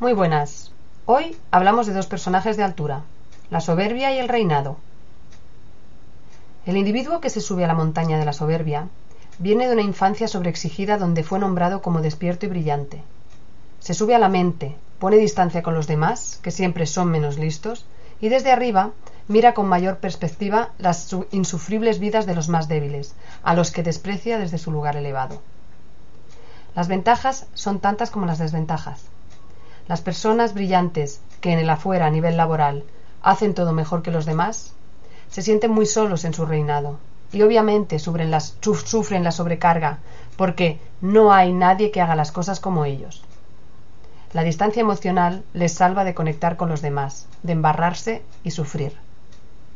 Muy buenas. Hoy hablamos de dos personajes de altura, la soberbia y el reinado. El individuo que se sube a la montaña de la soberbia viene de una infancia sobreexigida donde fue nombrado como despierto y brillante. Se sube a la mente, pone distancia con los demás, que siempre son menos listos, y desde arriba mira con mayor perspectiva las insufribles vidas de los más débiles, a los que desprecia desde su lugar elevado. Las ventajas son tantas como las desventajas. Las personas brillantes que en el afuera a nivel laboral hacen todo mejor que los demás, se sienten muy solos en su reinado y obviamente sufren, sufren la sobrecarga porque no hay nadie que haga las cosas como ellos. La distancia emocional les salva de conectar con los demás, de embarrarse y sufrir.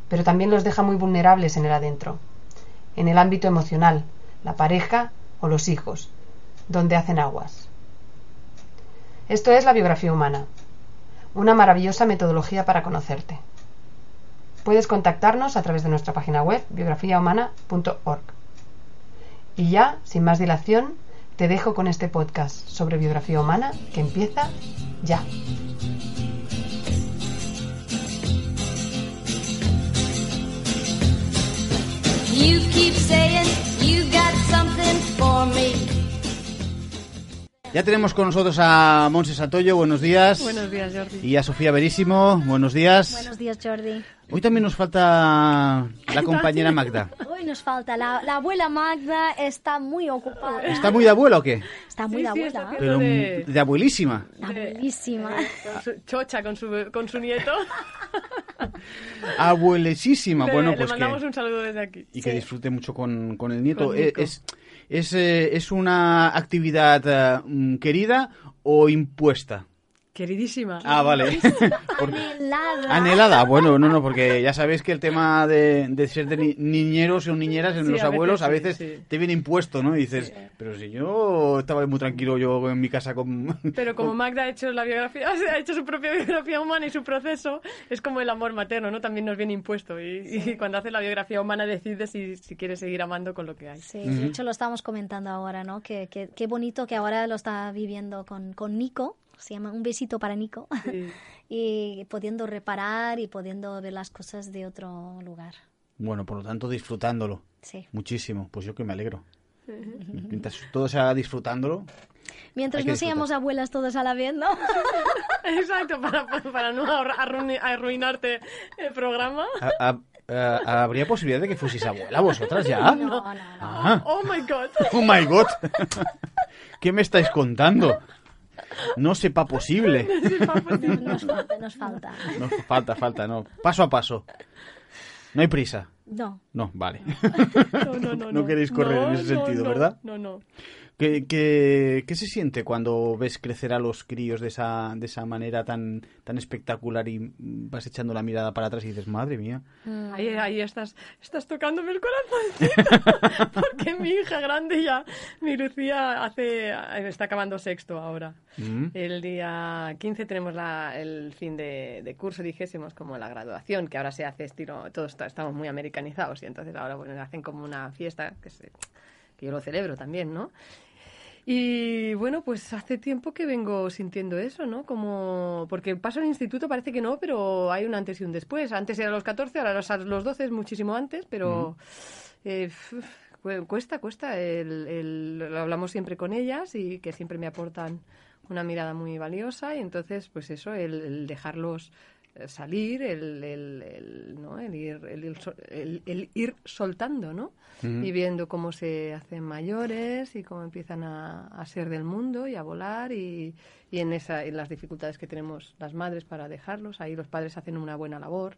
Pero también los deja muy vulnerables en el adentro, en el ámbito emocional, la pareja o los hijos, donde hacen aguas. Esto es la biografía humana, una maravillosa metodología para conocerte. Puedes contactarnos a través de nuestra página web biografiahumana.org. Y ya, sin más dilación, te dejo con este podcast sobre biografía humana que empieza ya. Ya tenemos con nosotros a Monse Santoyo, buenos días. Buenos días, Jordi. Y a Sofía Verísimo, buenos días. Buenos días, Jordi. Hoy también nos falta la compañera Magda. Hoy nos falta. La, la abuela Magda está muy ocupada. ¿Está muy de abuela o qué? Está muy de sí, abuela. Pero de- de abuelísima. Abuelísima. Con su- chocha con su, con su nieto. Abuelesísima. Le- Bueno, le pues mandamos que... un saludo desde aquí. Y que disfrute mucho con, con el nieto. Con Eh. ¿Es, es, eh, es una actividad eh, mm, querida o impuesta? Queridísima. Ah, vale. Anhelada. Anhelada, bueno, no, no, porque ya sabéis que el tema de, de ser de ni- niñeros o niñeras en Sí, los a veces abuelos a veces sí. te viene impuesto, ¿no? Y dices, pero si yo estaba muy tranquilo yo en mi casa con... Pero como Magda ha hecho la biografía, ha hecho su propia biografía humana y su proceso, es como el amor materno, ¿no? También nos viene impuesto. Y, y cuando haces la biografía humana decides si, si quieres seguir amando con lo que hay. Sí, de hecho lo estamos comentando ahora, ¿no? Que, que- qué bonito que ahora lo está viviendo con, con Nico. Se llama Un besito para Nico. Sí. y pudiendo reparar y pudiendo ver las cosas de otro lugar. Bueno, por lo tanto, disfrutándolo. Sí. Muchísimo. Pues yo que me alegro. Mientras todo sea disfrutándolo. Mientras no seamos abuelas todas a la vez, ¿no? Exacto, para, para no arruinarte el programa. a- a- a- ¿Habría posibilidad de que fueseis abuela vosotras ya? No, no, no. Ah. Oh my god. Oh my god. ¿Qué me estáis contando? No sepa posible. Nos falta, nos falta. No, falta, falta, no. Paso a paso. No hay prisa. No. No, vale. No, no, no. No queréis correr No, en ese no, sentido, no, ¿verdad? No, no. ¿Qué, qué, qué se siente cuando ves crecer a los críos de esa, de esa manera tan, tan espectacular y vas echando la mirada para atrás y dices, madre mía? Ahí, ahí estás, estás tocándome el corazón. Porque mi hija grande ya, mi Lucía, hace, está acabando sexto ahora. Mm. El día 15 tenemos la- el fin de, de curso, dijésemos, como la graduación, que ahora se hace estilo, todos está- estamos muy americanizados y entonces ahora bueno, hacen como una fiesta que, se- que yo lo celebro también, ¿no? Y bueno, pues hace tiempo que vengo sintiendo eso, ¿no? Como, porque el paso al instituto parece que no, pero hay un antes y un después. Antes era los 14, ahora los, los 12 es muchísimo antes, pero eh, cuesta, cuesta. El, el- lo hablamos siempre con ellas y que siempre me aportan una mirada muy valiosa y entonces, pues eso, el, el dejarlos salir, el, el, el, ¿no? el, ir, el, ir el- el ir soltando, ¿no? Y viendo cómo se hacen mayores y cómo empiezan a, a ser del mundo y a volar y, y en, esa, en las dificultades que tenemos las madres para dejarlos. Ahí los padres hacen una buena labor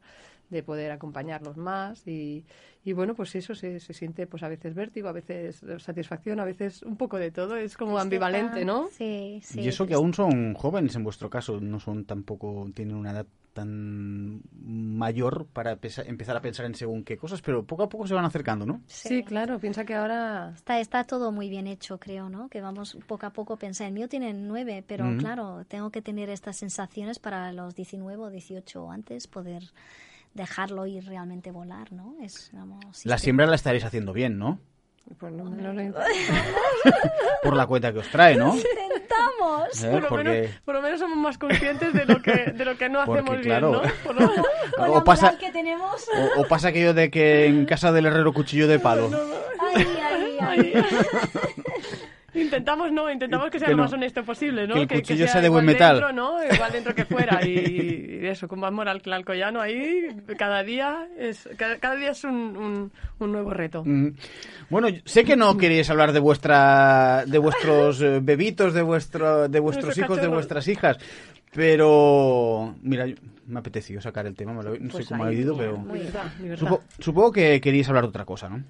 de poder acompañarlos más y, y bueno, pues eso se, se siente pues a veces vértigo, a veces satisfacción, a veces un poco de todo. Es como ambivalente, ¿no? Sí, sí. y eso que aún son jóvenes en vuestro caso, no son tampoco, tienen una edad tan mayor para pesa- empezar a pensar en según qué cosas, pero poco a poco se van acercando, ¿no? Sí, claro, piensa que ahora Está, está todo muy bien hecho, creo, ¿no? Que vamos poco a poco a pensar. El mío tiene nueve, pero claro, tengo que tener estas sensaciones para los 19 o 18 o antes poder dejarlo ir realmente volar, ¿no? Es, vamos, La siembra la estaréis haciendo bien, ¿no? pues no, no lo Por la cuenta que os trae, ¿no? Intentamos. ¿Eh? por, lo menos, por lo menos somos más conscientes de lo que, de lo que no Porque, hacemos claro. bien, ¿no? Por lo- Con o la pasa, moral que tenemos. o, o pasa aquello de que en casa del herrero cuchillo de palo. Ay, ay, ay. Intentamos, no, intentamos que sea Que lo no. más honesto posible, ¿no? Que el cuchillo sea de buen metal. Dentro, ¿no? Igual dentro que fuera. Y, y eso, con más moral que el alcoyano ahí, cada día es, cada, cada día es un, un, un nuevo reto. Mm. Bueno, sé que no queréis hablar de vuestra, de vuestros eh, bebitos, de vuestro, de vuestros hijos, de vuestras hijas, pero mira, me ha apetecido sacar el tema, me lo- no sé Pues cómo ha ido, pero supongo que queríais hablar de otra cosa, ¿no?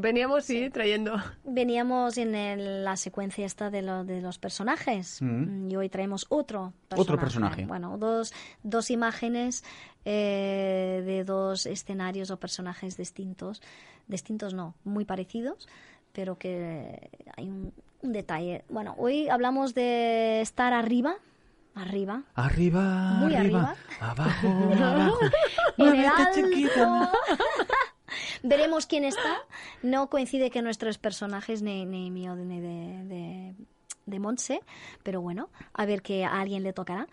Veníamos, sí, trayendo... Veníamos en el- la secuencia esta de, lo- de los personajes Mm. y hoy traemos otro personaje. Otro personaje. Bueno, dos, dos imágenes eh, de dos escenarios o personajes distintos. Distintos no, muy parecidos, pero que hay un, un detalle. Bueno, hoy hablamos de estar arriba, arriba, Arriba, Muy arriba, abajo, abajo. en el alto. chiquita. Veremos quién está. No coincide que nuestros personajes, ni, ni mío ni de, de, de Montse, pero bueno, a ver que a alguien le tocará.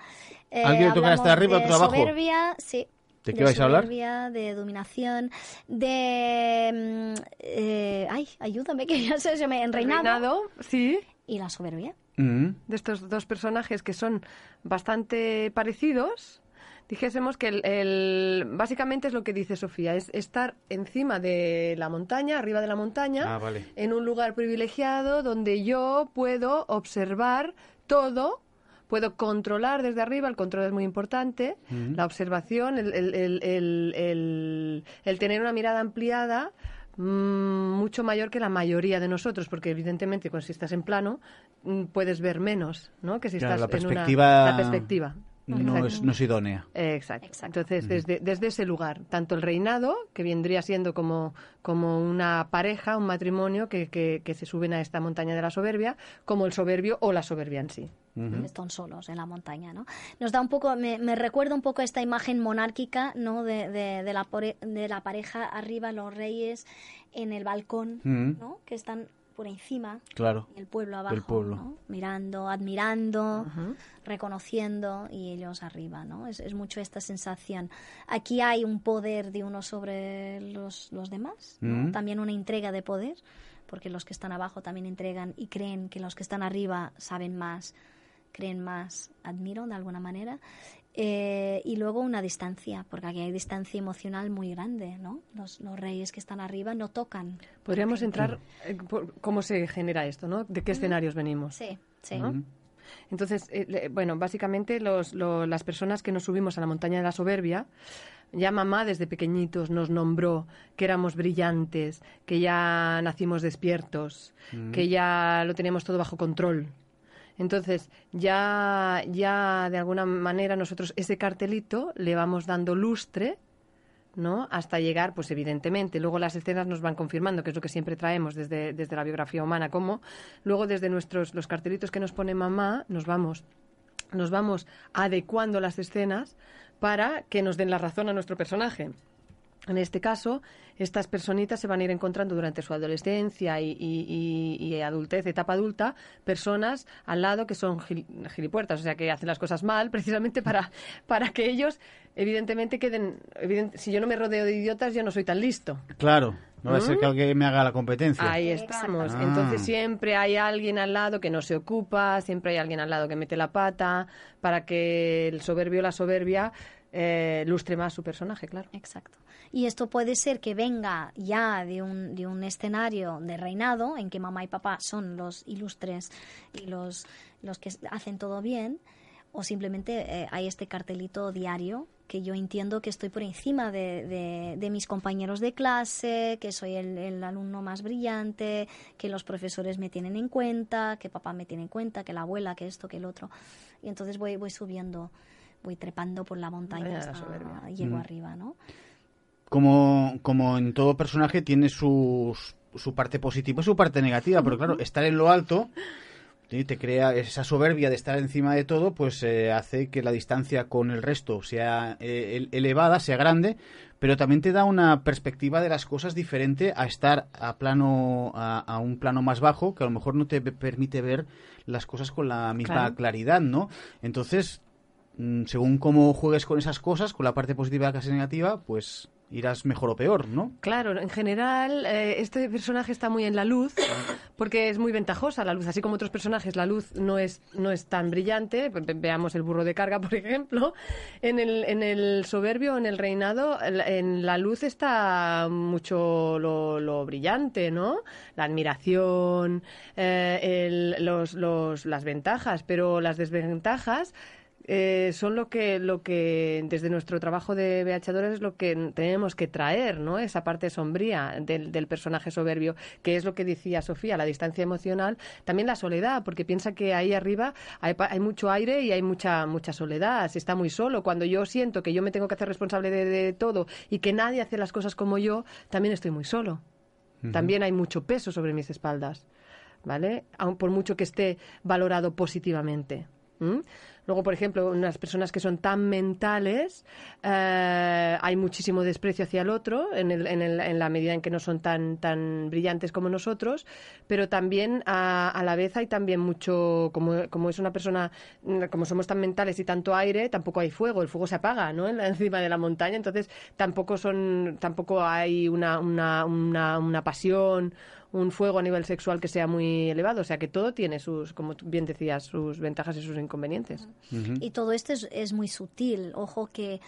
Eh, ¿A alguien le tocará hablamos arriba, de otro abajo? Soberbia, sí. ¿De qué vais a hablar? soberbia, de dominación, de... mm, eh, ay, ayúdame, que ya se, se me... En reinado, Reinado, sí, y la soberbia. Mm. de estos dos personajes que son bastante parecidos, dijésemos que el, el- básicamente es lo que dice Sofía, es estar encima de la montaña, arriba de la montaña, Ah, vale. en un lugar privilegiado donde yo puedo observar todo. Puedo controlar desde arriba, el control es muy importante, la observación, el, el- el- el- el- el tener una mirada ampliada mm, mucho mayor que la mayoría de nosotros, porque evidentemente cuando si estás en plano mm, puedes ver menos, ¿no? Que si Claro, estás la en una- la perspectiva. No es, no es idónea. Exacto. Exacto. Entonces, desde, desde ese lugar, tanto el reinado, que vendría siendo como, como una pareja, un matrimonio que, que, que se suben a esta montaña de la soberbia, como el soberbio o la soberbia en sí. Están solos en la montaña, ¿no? Nos da un poco, me, me recuerda un poco esta imagen monárquica, ¿no? De, de, de la, de la pareja arriba, los reyes en el balcón. ¿no? Que están por encima Claro. y el pueblo abajo, Del pueblo. ¿no? Mirando, admirando, reconociendo y ellos arriba, ¿no? Es, es mucho esta sensación. Aquí hay un poder de uno sobre los, los demás, ¿no? Mm. También una entrega de poder, porque los que están abajo también entregan y creen que los que están arriba saben más, creen más, admiran de alguna manera. Eh, y luego una distancia, porque aquí hay distancia emocional muy grande, ¿no? Los, los reyes que están arriba no tocan. Podríamos entrar, eh, por cómo se genera esto, ¿no? ¿De qué escenarios venimos? Sí, sí. ¿no? Entonces, eh, bueno, básicamente los, lo- las personas que nos subimos a la montaña de la soberbia, ya mamá desde pequeñitos nos nombró que éramos brillantes, que ya nacimos despiertos, que ya lo teníamos todo bajo control. Entonces, ya, ya de alguna manera nosotros ese cartelito le vamos dando lustre ¿no? Hasta llegar, pues evidentemente, luego las escenas nos van confirmando, que es lo que siempre traemos desde, desde la biografía humana, como luego desde nuestros los cartelitos que nos pone mamá, nos vamos nos vamos adecuando las escenas para que nos den la razón a nuestro personaje. En este caso, estas personitas se van a ir encontrando durante su adolescencia y, y- y- y adultez, etapa adulta, personas al lado que son gil- gilipuertas, o sea, que hacen las cosas mal, precisamente para, para que ellos, evidentemente, queden... evident- si yo no me rodeo de idiotas, yo no soy tan listo. Claro. No va a ser que alguien me haga la competencia. Ahí estamos. Ah. Entonces siempre hay alguien al lado que no se ocupa, siempre hay alguien al lado que mete la pata, para que el soberbio o la soberbia eh, más su personaje, claro. Exacto. Y esto puede ser que venga ya de un, de un escenario de reinado en que mamá y papá son los ilustres y los, los que hacen todo bien, o simplemente eh, hay este cartelito diario que yo entiendo que estoy por encima de, de- de mis compañeros de clase, que soy el, el alumno más brillante, que los profesores me tienen en cuenta, que papá me tiene en cuenta, que la abuela, que esto, que el otro. Y entonces voy, voy subiendo, voy trepando por la montaña Vaya la hasta soberbia. llego Mm. arriba, ¿no? Como, como en todo personaje tiene sus, su parte positiva y su parte negativa, pero claro, estar en lo alto ¿sí? te crea esa soberbia de estar encima de todo, pues eh, hace que la distancia con el resto sea eh, el- elevada, sea grande, pero también te da una perspectiva de las cosas diferente a estar a plano a, a un plano más bajo que a lo mejor no te pe- permite ver las cosas con la misma Claro. claridad, ¿no? Entonces, según cómo juegues con esas cosas, con la parte positiva y la parte negativa, pues irás mejor o peor, ¿no? Claro, en general eh, este personaje está muy en la luz porque es muy ventajosa la luz, así como otros personajes la luz no es no es tan brillante, Ve- ve- veamos el burro de carga por ejemplo, en el, en el soberbio, en el reinado, en la luz está mucho lo, brillante, ¿no? La admiración, eh, los, los, las ventajas, pero las desventajas eh, son lo que, lo que desde nuestro trabajo de BHadores es lo que tenemos que traer, ¿no? Esa parte sombría del, del personaje soberbio, que es lo que decía Sofía, la distancia emocional, también la soledad, porque piensa que ahí arriba hay, hay mucho aire y hay mucha, mucha soledad, se está muy solo. Cuando yo siento que yo me tengo que hacer responsable de, de todo y que nadie hace las cosas como yo, también estoy muy solo. También hay mucho peso sobre mis espaldas, ¿vale? Aun por mucho que esté valorado positivamente. Luego, por ejemplo, unas personas que son tan mentales, eh, hay muchísimo desprecio hacia el otro en, el- en el- en la medida en que no son tan, tan brillantes como nosotros, pero también a, a la vez hay también mucho, como, como es una persona, como somos tan mentales y tanto aire, tampoco hay fuego, el fuego se apaga, ¿no? En la- encima de la montaña, entonces tampoco son, tampoco hay una, una, una, una pasión, un fuego a nivel sexual que sea muy elevado, o sea que todo tiene sus, como bien decías, sus ventajas y sus inconvenientes. Y todo esto es, es muy sutil. Ojo que,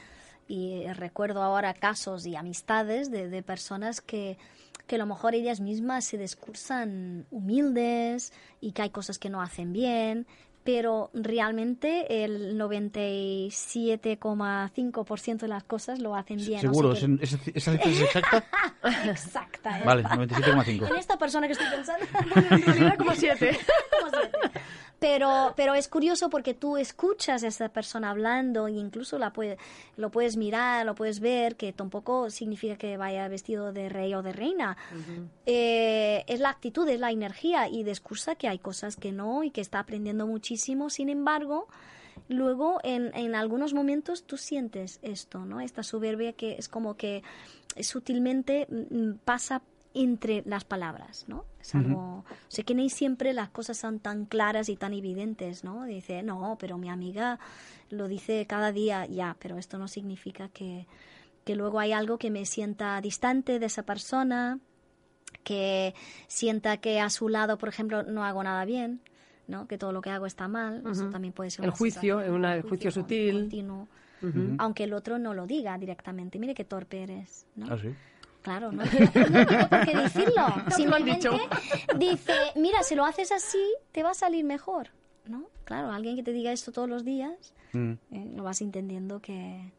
y recuerdo ahora casos y amistades de, de personas que, que a lo mejor ellas mismas se discursan humildes y que hay cosas que no hacen bien, pero realmente el 97,5% de las cosas lo hacen bien. Seguro, O sea que- ¿es- es- ¿esa cifra es exacta? Exacta. ¿eh? Vale, 97,5. En esta persona que estoy pensando. como siete. como siete. Pero, pero es curioso porque tú escuchas a esa persona hablando e incluso la puede, lo puedes mirar, lo puedes ver, que tampoco significa que vaya vestido de rey o de reina. Eh, es la actitud, es la energía y discursa que hay cosas que no y que está aprendiendo muchísimo. Sin embargo, luego en, en algunos momentos tú sientes esto, ¿no? Esta soberbia que es como que sutilmente mm, pasa entre las palabras, ¿no? Es algo, o sea, que ni siempre las cosas son tan claras y tan evidentes, ¿no? Dice, no, pero mi amiga lo dice cada día, ya, pero esto no significa que, que luego hay algo que me sienta distante de esa persona, que sienta que a su lado, por ejemplo, no hago nada bien, ¿no? Que todo lo que hago está mal, eso Ujú. también puede ser El una juicio, una- un el juicio con- sutil. continuo, aunque el otro no lo diga directamente, mire qué torpe eres, ¿no? Ah, sí. Claro, no, tiene por qué decirlo. Simplemente dicho. dice, mira, si lo haces así, te va a salir mejor, ¿no? Claro, alguien que te diga esto todos los días, Mm. eh, lo vas entendiendo que...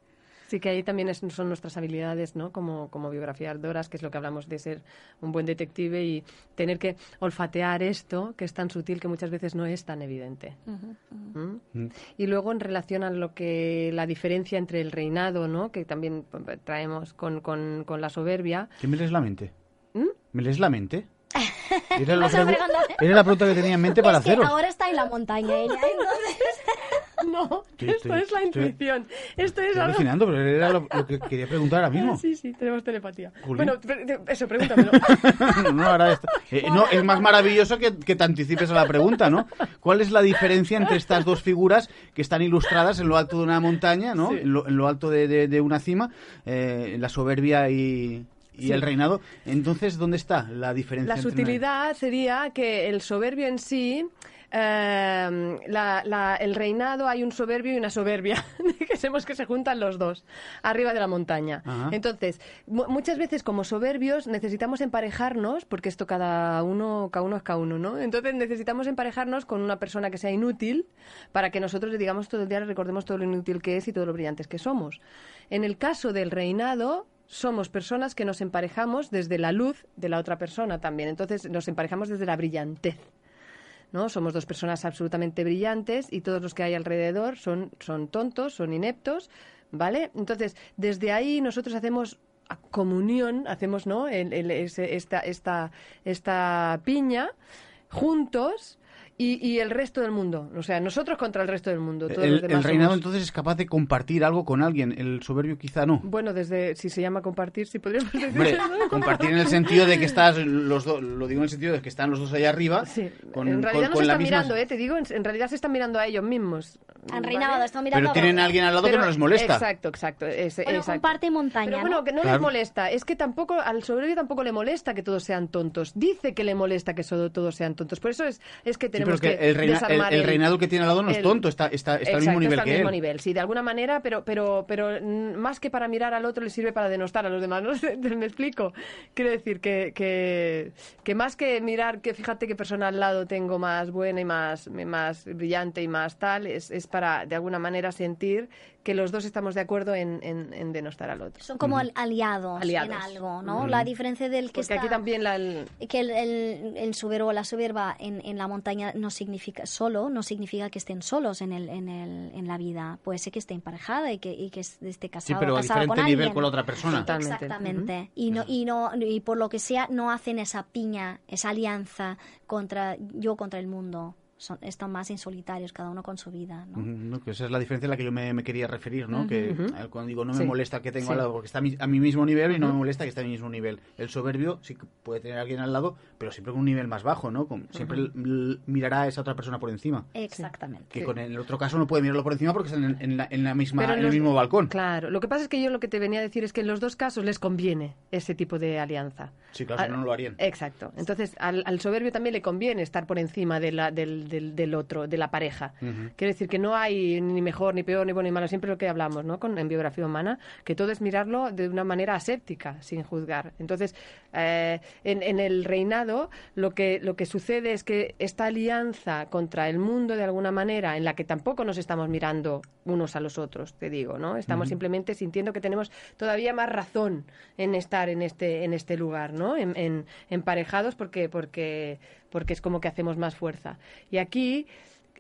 Sí, que ahí también es- son nuestras habilidades, ¿no? Como, como biografiadoras, que es lo que hablamos de ser un buen detective y tener que olfatear esto, que es tan sutil que muchas veces no es tan evidente. ¿Mm? Mm. Y luego en relación a lo que la diferencia entre el reinado, ¿no? Que también pues, traemos con, con, con la soberbia. ¿Qué me lees la mente? ¿Mm? ¿Me lees la mente? Era la, era la pregunta que tenía en mente para es que haceros. ahora está en la montaña ella, entonces... No, esto estoy- es la estoy- intuición. Esto es algo... alucinando, pero era lo, lo que quería preguntar ahora mismo. Sí, sí, tenemos telepatía. Bueno, pre- eso, pregúntamelo. no, no, ahora está- eh, no, es más maravilloso que, que te anticipes a la pregunta, ¿no? ¿Cuál es la diferencia entre estas dos figuras que están ilustradas en lo alto de una montaña, ¿no? Sí. En, lo, en lo alto de, de- de una cima, eh, la soberbia y, y Sí. el reinado. Entonces, ¿dónde está la diferencia? La entre sutilidad sería que el soberbio en sí, eh, la- la- el reinado hay un soberbio y una soberbia. que imaginésemos que se juntan los dos arriba de la montaña. Ajá. Entonces, mu- muchas veces como soberbios necesitamos emparejarnos, porque esto cada uno, cada uno es cada uno, ¿no? Entonces necesitamos emparejarnos con una persona que sea inútil para que nosotros le digamos todo el día, le recordemos todo lo inútil que es y todo lo brillantes que somos. En el caso del reinado, somos personas que nos emparejamos desde la luz de la otra persona también. Entonces nos emparejamos desde la brillantez. ¿no? Somos dos personas absolutamente brillantes y todos los que hay alrededor son, son tontos, son ineptos, ¿vale? Entonces, desde ahí nosotros hacemos comunión, hacemos, ¿no? El- el- ese- esta, esta, esta piña juntos y, y el resto del mundo. O sea, nosotros contra el resto del mundo. Todos El, los demás el reinado somos- entonces es capaz de compartir algo con alguien, el soberbio quizá no. Bueno, desde, si se llama compartir, sí podríamos decir. Compartir en el sentido de que estás los dos, lo digo en el sentido de que están los dos allá arriba, Sí. con, en realidad con- no con se están misma- mirando, ¿eh? Te digo, en, en realidad se están mirando a ellos mismos. Han ¿vale? reinado, están mirando Pero tienen a alguien al lado que Pero- no les molesta. Exacto, exacto. ese- Bueno, exacto. comparte montaña, Pero bueno, ¿no? que no Claro. les molesta. Es que tampoco, al soberbio tampoco le molesta que todos sean tontos. Dice que le molesta que so- todos sean tontos. Por eso es, es que Sí, tenemos pero es que que, el, reina- el- desarmar el reinado que tiene al lado no es el- tonto, está, está, está al Exacto, mismo nivel está al que mismo él. nivel, sí, de alguna manera, pero, pero, pero más que para mirar al otro le sirve para denostar a los demás, ¿no? ¿Me explico? Quiero decir que, que, que más que mirar que fíjate qué persona al lado tengo más buena y más, más brillante y más tal, es, es para de alguna manera sentir que los dos estamos de acuerdo en, en, en denostar al otro. Son como al- aliados, Aliados. en algo, ¿no? La diferencia del que Porque está... aquí también la... el- que el, el, el soberbo o la soberba en, en la montaña no significa solo, no significa que estén solos en, el, en, el, en la vida. Puede ser que esté emparejada y que, y que esté Sí, casado pero a diferente con nivel alguien. con la otra persona. Totalmente. Exactamente. Y no, y no, y por lo que sea, no hacen esa piña, esa alianza contra yo contra el mundo. Son, están más en solitarios, cada uno con su vida, ¿no? No, que esa es la diferencia a la que yo me, me quería referir, ¿no? Que eh, cuando digo no me Sí. molesta que tengo Sí. al lado, porque está a mi, a mi mismo nivel y no me molesta que esté a mi mismo nivel. El soberbio sí que puede tener a alguien al lado, pero siempre con un nivel más bajo, ¿no? Con- siempre mirará a esa otra persona por encima. Exactamente. Que con el otro caso no puede mirarlo por encima porque están en, en la, en la misma, en en el los- mismo balcón. Claro, lo que pasa es que yo lo que te venía a decir es que en los dos casos les conviene ese tipo de alianza. Sí, claro, si Al- no, no lo harían. Exacto. Entonces, al, al soberbio también le conviene estar por encima de la- del, del- del otro, de la pareja. Quiere decir que no hay ni mejor, ni peor, ni bueno, ni malo, siempre lo que hablamos, ¿no? Con, en biografía humana, que todo es mirarlo de una manera aséptica, sin juzgar. Entonces, eh, en, en el reinado, lo que, lo que sucede es que esta alianza contra el mundo, de alguna manera, en la que tampoco nos estamos mirando unos a los otros, te digo, ¿no? Estamos simplemente sintiendo que tenemos todavía más razón en estar en este, en este lugar, ¿no? En, en- emparejados porque, porque, porque es como que hacemos más fuerza. Y aquí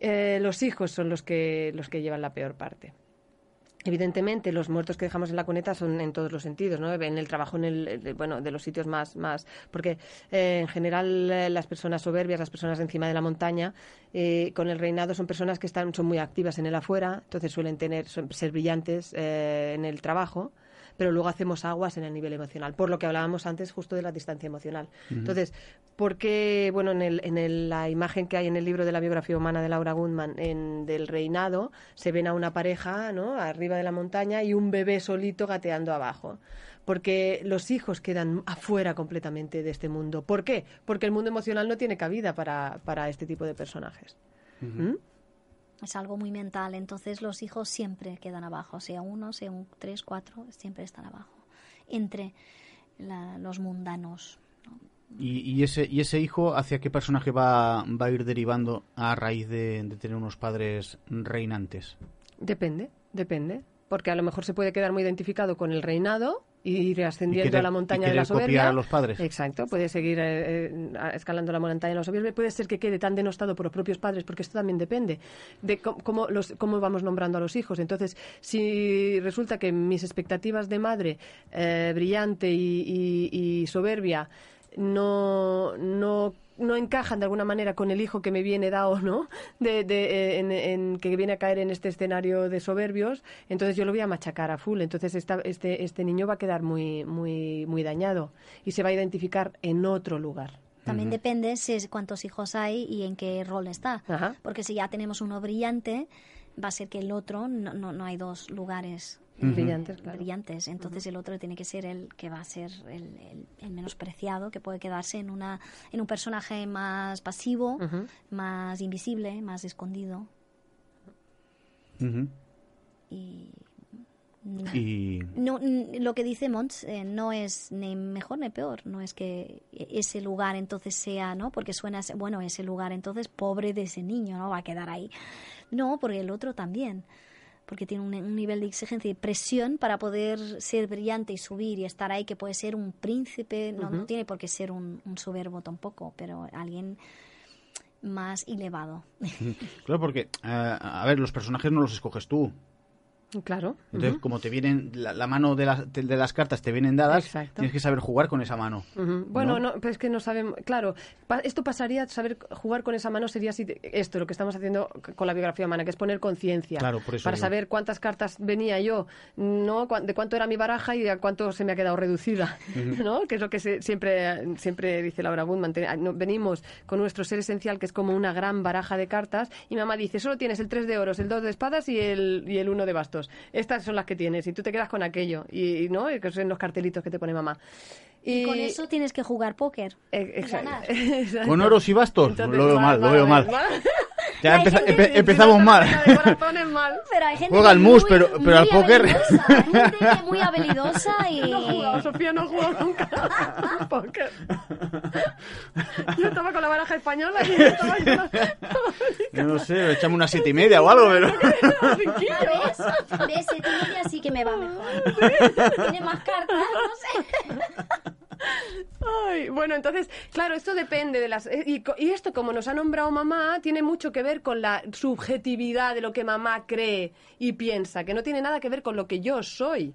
eh, los hijos son los que, los que llevan la peor parte. Evidentemente, los muertos que dejamos en la cuneta son en todos los sentidos, ¿no? En el trabajo, en el, bueno, de los sitios más, más, porque eh, en general eh, las personas soberbias, las personas encima de la montaña, eh, con el reinado son personas que están, son muy activas en el afuera, entonces suelen tener, ser brillantes eh, en el trabajo, pero luego hacemos aguas en el nivel emocional, por lo que hablábamos antes justo de la distancia emocional. Entonces, ¿por qué, bueno, en, el, en el- la imagen que hay en el libro de la biografía humana de Laura Gundman, en, del reinado, se ven a una pareja, ¿no?, arriba de la montaña y un bebé solito gateando abajo. Porque los hijos quedan afuera completamente de este mundo. ¿Por qué? Porque el mundo emocional no tiene cabida para, para este tipo de personajes. ¿Mm? Es algo muy mental, entonces los hijos siempre quedan abajo, sea uno, sea un tres, cuatro, siempre están abajo, entre la- los mundanos. ¿Y, y ese, ¿Y ese hijo hacia qué personaje va, va a ir derivando a raíz de, de tener unos padres reinantes? Depende, depende. Porque a lo mejor se puede quedar muy identificado con el reinado ir ascendiendo querer- a la montaña de la querer copiar soberbia. a los padres. Exacto, puede seguir eh, eh, escalando la montaña de la soberbia. Puede ser que quede tan denostado por los propios padres, porque esto también depende de cómo, cómo los, cómo vamos nombrando a los hijos. Entonces, si resulta que mis expectativas de madre eh, brillante y, y- y soberbia no, no, no encajan de alguna manera con el hijo que me viene dado, ¿no? De, de, eh, en, en- que viene a caer en este escenario de soberbios, entonces yo lo voy a machacar a full. Entonces esta- este, este niño va a quedar muy, muy, muy dañado y se va a identificar en otro lugar. También depende si es cuántos hijos hay y en qué rol está. Ajá. Porque si ya tenemos uno brillante, va a ser que el otro no, no, no hay dos lugares Brillantes, claro. brillantes. Entonces el otro tiene que ser el que va a ser el, el, el menospreciado, que puede quedarse en, una, en un personaje más pasivo, más invisible, más escondido. Y Y No, lo que dice Mons eh, no es ni mejor ni peor, no es que ese lugar entonces sea, ¿no? Porque suena, bueno, ese lugar entonces pobre de ese niño, ¿no? Va a quedar ahí. No, porque el otro también, porque tiene un, un nivel de exigencia y presión para poder ser brillante y subir y estar ahí, que puede ser un príncipe, no, no tiene por qué ser un, un soberbo tampoco, pero alguien más elevado. claro, porque, eh, a ver, los personajes no los escoges tú. Claro. Entonces, como te vienen, la, la mano de las, de las cartas te vienen dadas, Exacto. tienes que saber jugar con esa mano. Bueno, ¿No? no, pero es que no sabemos. Claro, pa- esto pasaría, saber jugar con esa mano sería así, esto, lo que estamos haciendo con la biografía humana, que es poner conciencia. Claro, por eso Para digo. saber cuántas cartas venía yo, no de cuánto era mi baraja y de cuánto se me ha quedado reducida, ¿no? Que es lo que se- siempre, siempre dice Laura Woodman. no, venimos con nuestro ser esencial, que es como una gran baraja de cartas, y mamá dice, solo tienes el 3 de oros, el 2 de espadas y el, y el 1 de bastos. Estas son las que tienes, y tú te quedas con aquello, y, y, ¿no? Que son los cartelitos que te pone mamá. Y con eso tienes que jugar póker. Eh, exacto. ganar. Exacto. Con oros y bastos, Entonces, lo veo mal, lo veo mal. mal. Ya empeza- empe- empezamos mal. De corazones mal. Pero hay gente Juega al mus, muy- pero- pero muy al póker- hay gente que es muy habilidosa y... No jugado, Sofía no ha jugado nunca al póker. Yo estaba con la baraja española y yo estaba ahí con la- Yo no sé, echamos una siete y media o algo, pero... ¿Ves? ¿Ves? Siete y media sí que me va mejor. Tiene más cartas, no sé. Ay, bueno, entonces, claro, esto depende de las... eh, Y, y esto, como nos ha nombrado mamá, tiene mucho que ver con la subjetividad de lo que mamá cree y piensa, que no tiene nada que ver con lo que yo soy.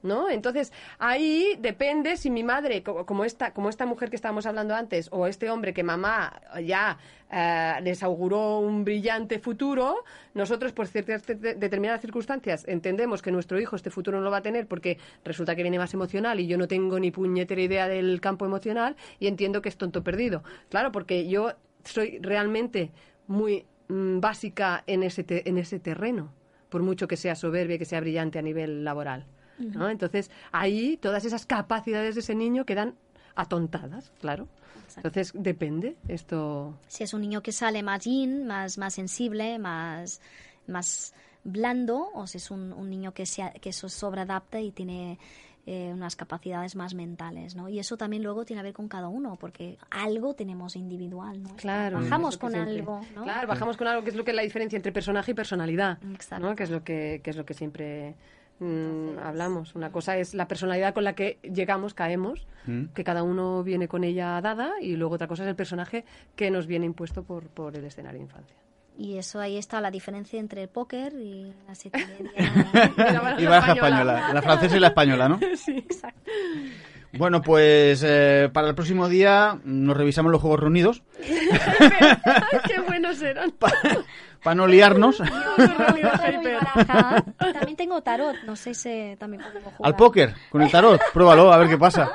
¿No? Entonces, ahí depende si mi madre, co- como esta, como esta mujer que estábamos hablando antes, o este hombre que mamá ya eh, les auguró un brillante futuro, nosotros por ciertas te- te- determinadas circunstancias entendemos que nuestro hijo este futuro no lo va a tener porque resulta que viene más emocional y yo no tengo ni puñetera idea del campo emocional y entiendo que es tonto perdido. Claro, porque yo soy realmente muy mm, básica en ese, en ese terreno, por mucho que sea soberbia y que sea brillante a nivel laboral. ¿No? Entonces, ahí todas esas capacidades de ese niño quedan atontadas, claro. Entonces, depende. Esto. Si es un niño que sale más yin, más, más sensible, más, más blando, o si es un, un niño que se, que se sobreadapta y tiene eh, unas capacidades más mentales, ¿no? Y eso también luego tiene que ver con cada uno, porque algo tenemos individual, ¿no? Claro. Bajamos con siempre- algo, ¿no? Claro, bajamos con algo que es lo que es la diferencia entre personaje y personalidad. Exacto. ¿no? Que es lo que, que es lo que siempre mm, hablamos. Una cosa es la personalidad con la que llegamos, caemos, Mm. que cada uno viene con ella dada, y luego otra cosa es el personaje que nos viene impuesto por, por el escenario de infancia. Y eso ahí está la diferencia entre el póker y la y baraja española, la francesa y la española, ¿no? Sí. Exacto. Bueno, pues eh, para el próximo día nos revisamos los juegos reunidos ¡Qué buenos eran! Para no liarnos. También tengo tarot, no sé si también podemos jugar. Al póker, con el tarot. Pruébalo, a ver qué pasa.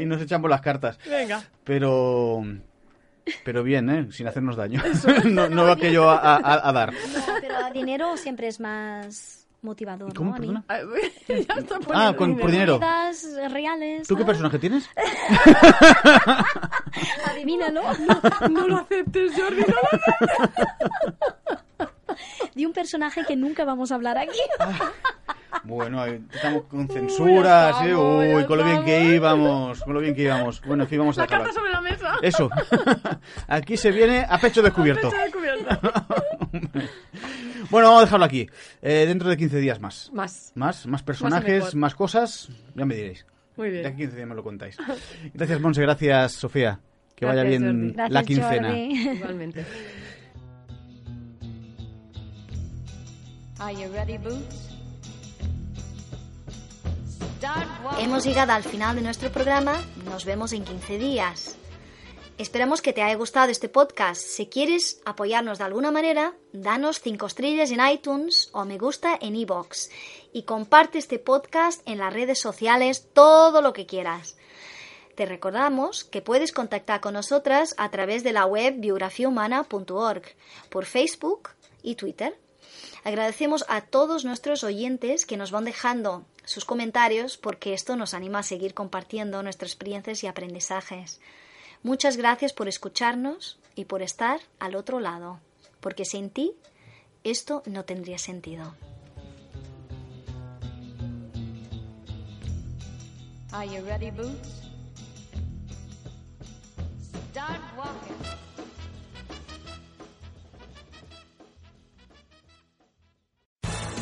y nos echamos las cartas. Venga. Pero... Pero bien, ¿eh? Sin hacernos daño. no, no va aquello a, a- a dar. No, pero a dinero siempre es más motivador, ¿Cómo? ¿no? A mí. Ya está poniendo Ah, con- por dinero. Monedas reales. ¿Tú qué ¿no? personaje tienes? Adivínalo. No lo aceptes, Jordi, no lo De un personaje que nunca vamos a hablar aquí. Bueno, ahí estamos con censuras, ya ¿eh? estamos, Uy, con lo bien que íbamos, con lo bien que íbamos. Bueno, en fin, vamos a La carta sobre la mesa. Eso. Aquí se viene a pecho descubierto. Pecho descubierto. Bueno, vamos a dejarlo aquí. Eh, dentro de 15 días más. Más. Más, más personajes, mejor. más cosas. Ya me diréis. Muy bien. 15 días me lo contáis. Gracias, Monse. Gracias, Sofía. Que vaya Gracias, bien Jordi. Gracias, la quincena. Jordi. Igualmente. Are you ready, Boots? Hemos llegado al final de nuestro programa. Nos vemos en 15 días. Esperamos que te haya gustado este podcast. Si quieres apoyarnos de alguna manera, danos 5 estrellas en iTunes o me gusta en iBox y comparte este podcast en las redes sociales todo lo que quieras. Te recordamos que puedes contactar con nosotras a través de la web biografiahumana.org, por Facebook y Twitter. Agradecemos a todos nuestros oyentes que nos van dejando sus comentarios porque esto nos anima a seguir compartiendo nuestras experiencias y aprendizajes. Muchas gracias por escucharnos y por estar al otro lado, porque sin ti esto no tendría sentido.